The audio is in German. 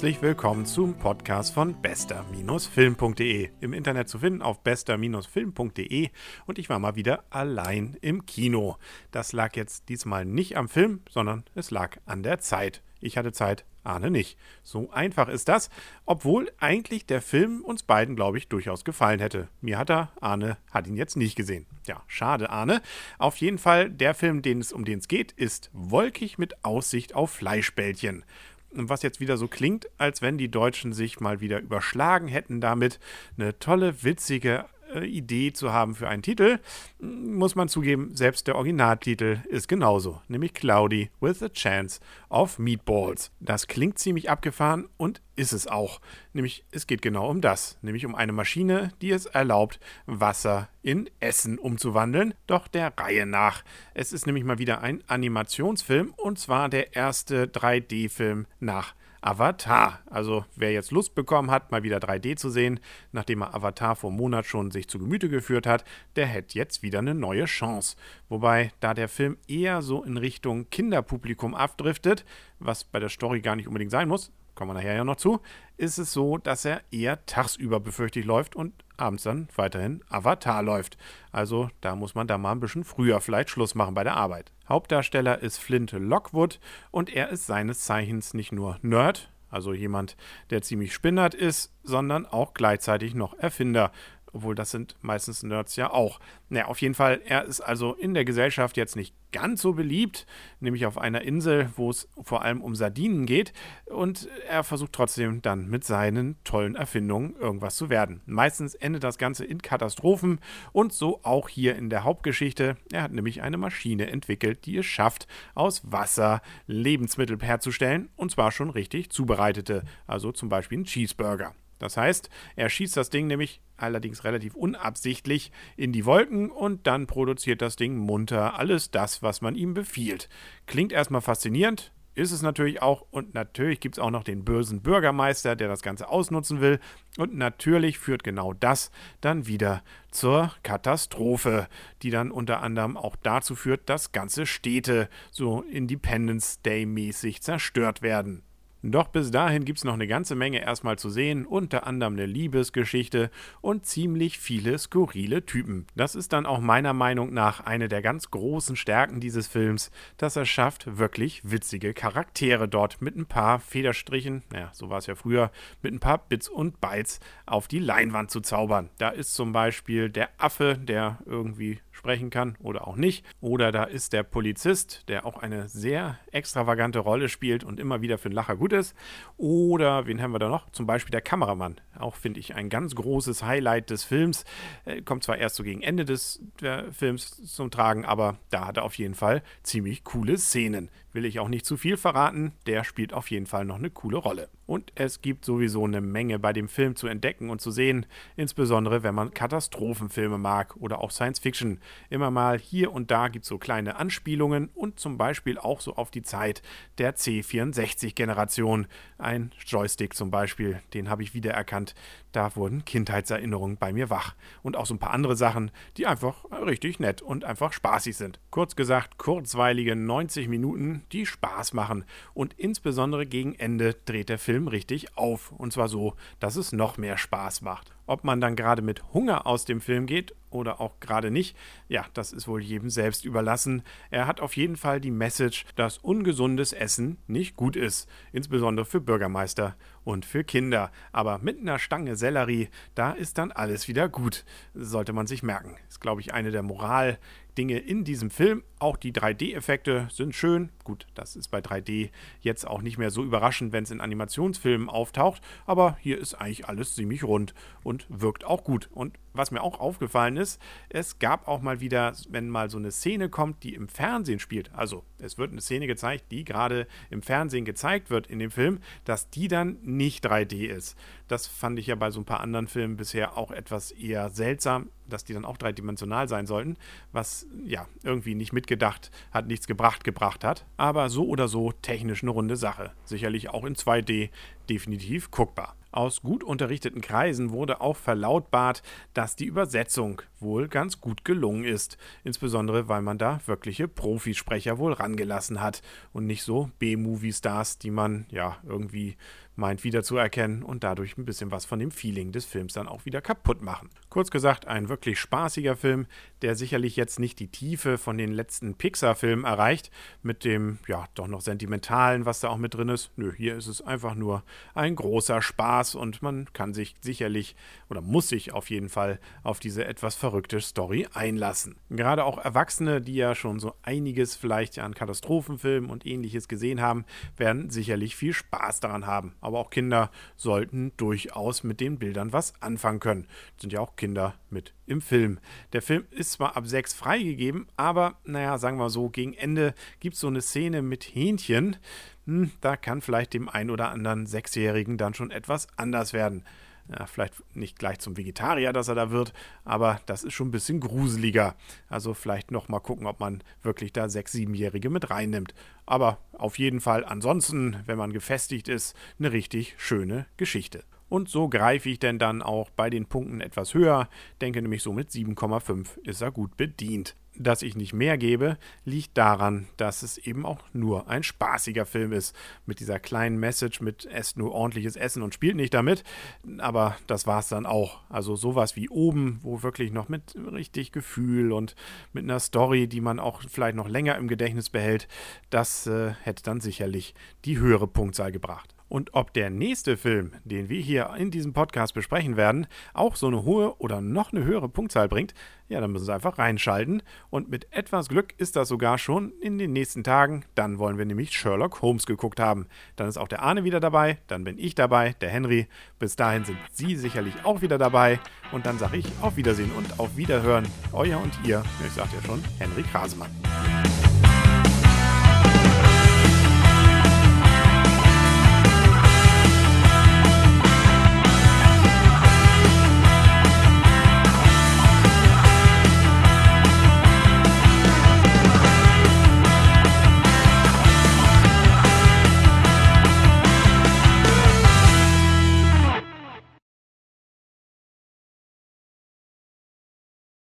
Herzlich willkommen zum Podcast von bester-film.de. Im Internet zu finden auf bester-film.de und ich war mal wieder allein im Kino. Das lag jetzt diesmal nicht am Film, sondern es lag an der Zeit. Ich hatte Zeit, Arne nicht. So einfach ist das, obwohl eigentlich der Film uns beiden, glaube ich, durchaus gefallen hätte. Mir hat er, Arne hat ihn jetzt nicht gesehen. Ja, schade, Arne. Auf jeden Fall, der Film, den es, um den es geht, ist Wolkig mit Aussicht auf Fleischbällchen was jetzt wieder so klingt, als wenn die Deutschen sich mal wieder überschlagen hätten damit, eine tolle, witzige äh, Idee zu haben für einen Titel, muss man zugeben, selbst der Originaltitel ist genauso, nämlich Cloudy with a Chance of Meatballs. Das klingt ziemlich abgefahren und ist es auch. Nämlich es geht genau um das, nämlich um eine Maschine, die es erlaubt, Wasser in Essen umzuwandeln, doch der Reihe nach. Es ist nämlich mal wieder ein Animationsfilm und zwar der erste 3D-Film nach Avatar. Also wer jetzt Lust bekommen hat, mal wieder 3D zu sehen, nachdem er Avatar vor einem Monat schon sich zu Gemüte geführt hat, der hätte jetzt wieder eine neue Chance. Wobei, da der Film eher so in Richtung Kinderpublikum abdriftet, was bei der Story gar nicht unbedingt sein muss, kommen wir nachher ja noch zu, ist es so, dass er eher tagsüber befürchtet läuft und abends dann weiterhin Avatar läuft. Also da muss man da mal ein bisschen früher vielleicht Schluss machen bei der Arbeit. Hauptdarsteller ist Flint Lockwood und er ist seines Zeichens nicht nur Nerd, also jemand, der ziemlich spinnert ist, sondern auch gleichzeitig noch Erfinder obwohl das sind meistens Nerds ja auch. Naja, auf jeden Fall, er ist also in der Gesellschaft jetzt nicht ganz so beliebt, nämlich auf einer Insel, wo es vor allem um Sardinen geht. Und er versucht trotzdem dann mit seinen tollen Erfindungen irgendwas zu werden. Meistens endet das Ganze in Katastrophen und so auch hier in der Hauptgeschichte. Er hat nämlich eine Maschine entwickelt, die es schafft, aus Wasser Lebensmittel herzustellen und zwar schon richtig zubereitete, also zum Beispiel einen Cheeseburger. Das heißt, er schießt das Ding nämlich allerdings relativ unabsichtlich in die Wolken und dann produziert das Ding munter alles das, was man ihm befiehlt. Klingt erstmal faszinierend, ist es natürlich auch. Und natürlich gibt es auch noch den bösen Bürgermeister, der das Ganze ausnutzen will. Und natürlich führt genau das dann wieder zur Katastrophe, die dann unter anderem auch dazu führt, dass ganze Städte so Independence Day mäßig zerstört werden. Doch bis dahin gibt es noch eine ganze Menge erstmal zu sehen, unter anderem eine Liebesgeschichte und ziemlich viele skurrile Typen. Das ist dann auch meiner Meinung nach eine der ganz großen Stärken dieses Films, dass er schafft, wirklich witzige Charaktere dort mit ein paar Federstrichen, naja, so war es ja früher, mit ein paar Bits und Bytes auf die Leinwand zu zaubern. Da ist zum Beispiel der Affe, der irgendwie sprechen kann oder auch nicht. Oder da ist der Polizist, der auch eine sehr extravagante Rolle spielt und immer wieder für einen Lacher gut ist. Oder wen haben wir da noch? Zum Beispiel der Kameramann. Auch finde ich ein ganz großes Highlight des Films. Äh, kommt zwar erst so gegen Ende des Films zum Tragen, aber da hat er auf jeden Fall ziemlich coole Szenen will ich auch nicht zu viel verraten, der spielt auf jeden Fall noch eine coole Rolle. Und es gibt sowieso eine Menge bei dem Film zu entdecken und zu sehen, insbesondere wenn man Katastrophenfilme mag oder auch Science Fiction. Immer mal hier und da gibt es so kleine Anspielungen und zum Beispiel auch so auf die Zeit der C64-Generation. Ein Joystick zum Beispiel, den habe ich wiedererkannt. Da wurden Kindheitserinnerungen bei mir wach. Und auch so ein paar andere Sachen, die einfach richtig nett und einfach spaßig sind. Kurz gesagt, kurzweilige 90 Minuten die Spaß machen. Und insbesondere gegen Ende dreht der Film richtig auf. Und zwar so, dass es noch mehr Spaß macht. Ob man dann gerade mit Hunger aus dem Film geht oder auch gerade nicht, ja, das ist wohl jedem selbst überlassen. Er hat auf jeden Fall die Message, dass ungesundes Essen nicht gut ist, insbesondere für Bürgermeister und für Kinder. Aber mit einer Stange Sellerie, da ist dann alles wieder gut, sollte man sich merken. Ist, glaube ich, eine der Moral Dinge in diesem Film. Auch die 3D-Effekte sind schön. Gut, das ist bei 3D jetzt auch nicht mehr so überraschend, wenn es in Animationsfilmen auftaucht. Aber hier ist eigentlich alles ziemlich rund und wirkt auch gut. Und was mir auch aufgefallen ist, es gab auch mal wieder, wenn mal so eine Szene kommt, die im Fernsehen spielt. Also es wird eine Szene gezeigt, die gerade im Fernsehen gezeigt wird in dem Film, dass die dann nicht 3D ist. Das fand ich ja bei so ein paar anderen Filmen bisher auch etwas eher seltsam dass die dann auch dreidimensional sein sollten, was ja irgendwie nicht mitgedacht hat, nichts gebracht gebracht hat. Aber so oder so technisch eine runde Sache. Sicherlich auch in 2D definitiv guckbar. Aus gut unterrichteten Kreisen wurde auch verlautbart, dass die Übersetzung wohl ganz gut gelungen ist. Insbesondere, weil man da wirkliche Profisprecher wohl rangelassen hat und nicht so B-Movie-Stars, die man ja irgendwie meint wiederzuerkennen und dadurch ein bisschen was von dem Feeling des Films dann auch wieder kaputt machen. Kurz gesagt, ein wirklich spaßiger Film, der sicherlich jetzt nicht die Tiefe von den letzten Pixar-Filmen erreicht, mit dem, ja, doch noch sentimentalen, was da auch mit drin ist. Nö, hier ist es einfach nur ein großer Spaß und man kann sich sicherlich oder muss sich auf jeden Fall auf diese etwas verrückte Story einlassen. Gerade auch Erwachsene, die ja schon so einiges vielleicht an Katastrophenfilmen und ähnliches gesehen haben, werden sicherlich viel Spaß daran haben aber auch Kinder sollten durchaus mit den Bildern was anfangen können. Es sind ja auch Kinder mit im Film. Der Film ist zwar ab 6 freigegeben, aber naja, sagen wir so, gegen Ende gibt es so eine Szene mit Hähnchen. Hm, da kann vielleicht dem einen oder anderen Sechsjährigen dann schon etwas anders werden ja, vielleicht nicht gleich zum Vegetarier, dass er da wird, aber das ist schon ein bisschen gruseliger. Also vielleicht noch mal gucken, ob man wirklich da sechs, siebenjährige mit reinnimmt. Aber auf jeden Fall ansonsten, wenn man gefestigt ist, eine richtig schöne Geschichte. Und so greife ich denn dann auch bei den Punkten etwas höher, denke nämlich so mit 7,5 ist er gut bedient dass ich nicht mehr gebe, liegt daran, dass es eben auch nur ein spaßiger Film ist. Mit dieser kleinen Message mit esst nur ordentliches Essen und spielt nicht damit. Aber das war es dann auch. Also sowas wie oben, wo wirklich noch mit richtig Gefühl und mit einer Story, die man auch vielleicht noch länger im Gedächtnis behält, das äh, hätte dann sicherlich die höhere Punktzahl gebracht. Und ob der nächste Film, den wir hier in diesem Podcast besprechen werden, auch so eine hohe oder noch eine höhere Punktzahl bringt, ja, dann müssen Sie einfach reinschalten. Und mit etwas Glück ist das sogar schon in den nächsten Tagen. Dann wollen wir nämlich Sherlock Holmes geguckt haben. Dann ist auch der Arne wieder dabei, dann bin ich dabei, der Henry. Bis dahin sind Sie sicherlich auch wieder dabei. Und dann sage ich auf Wiedersehen und auf Wiederhören. Euer und ihr, ich sagte ja schon, Henry Krasemann.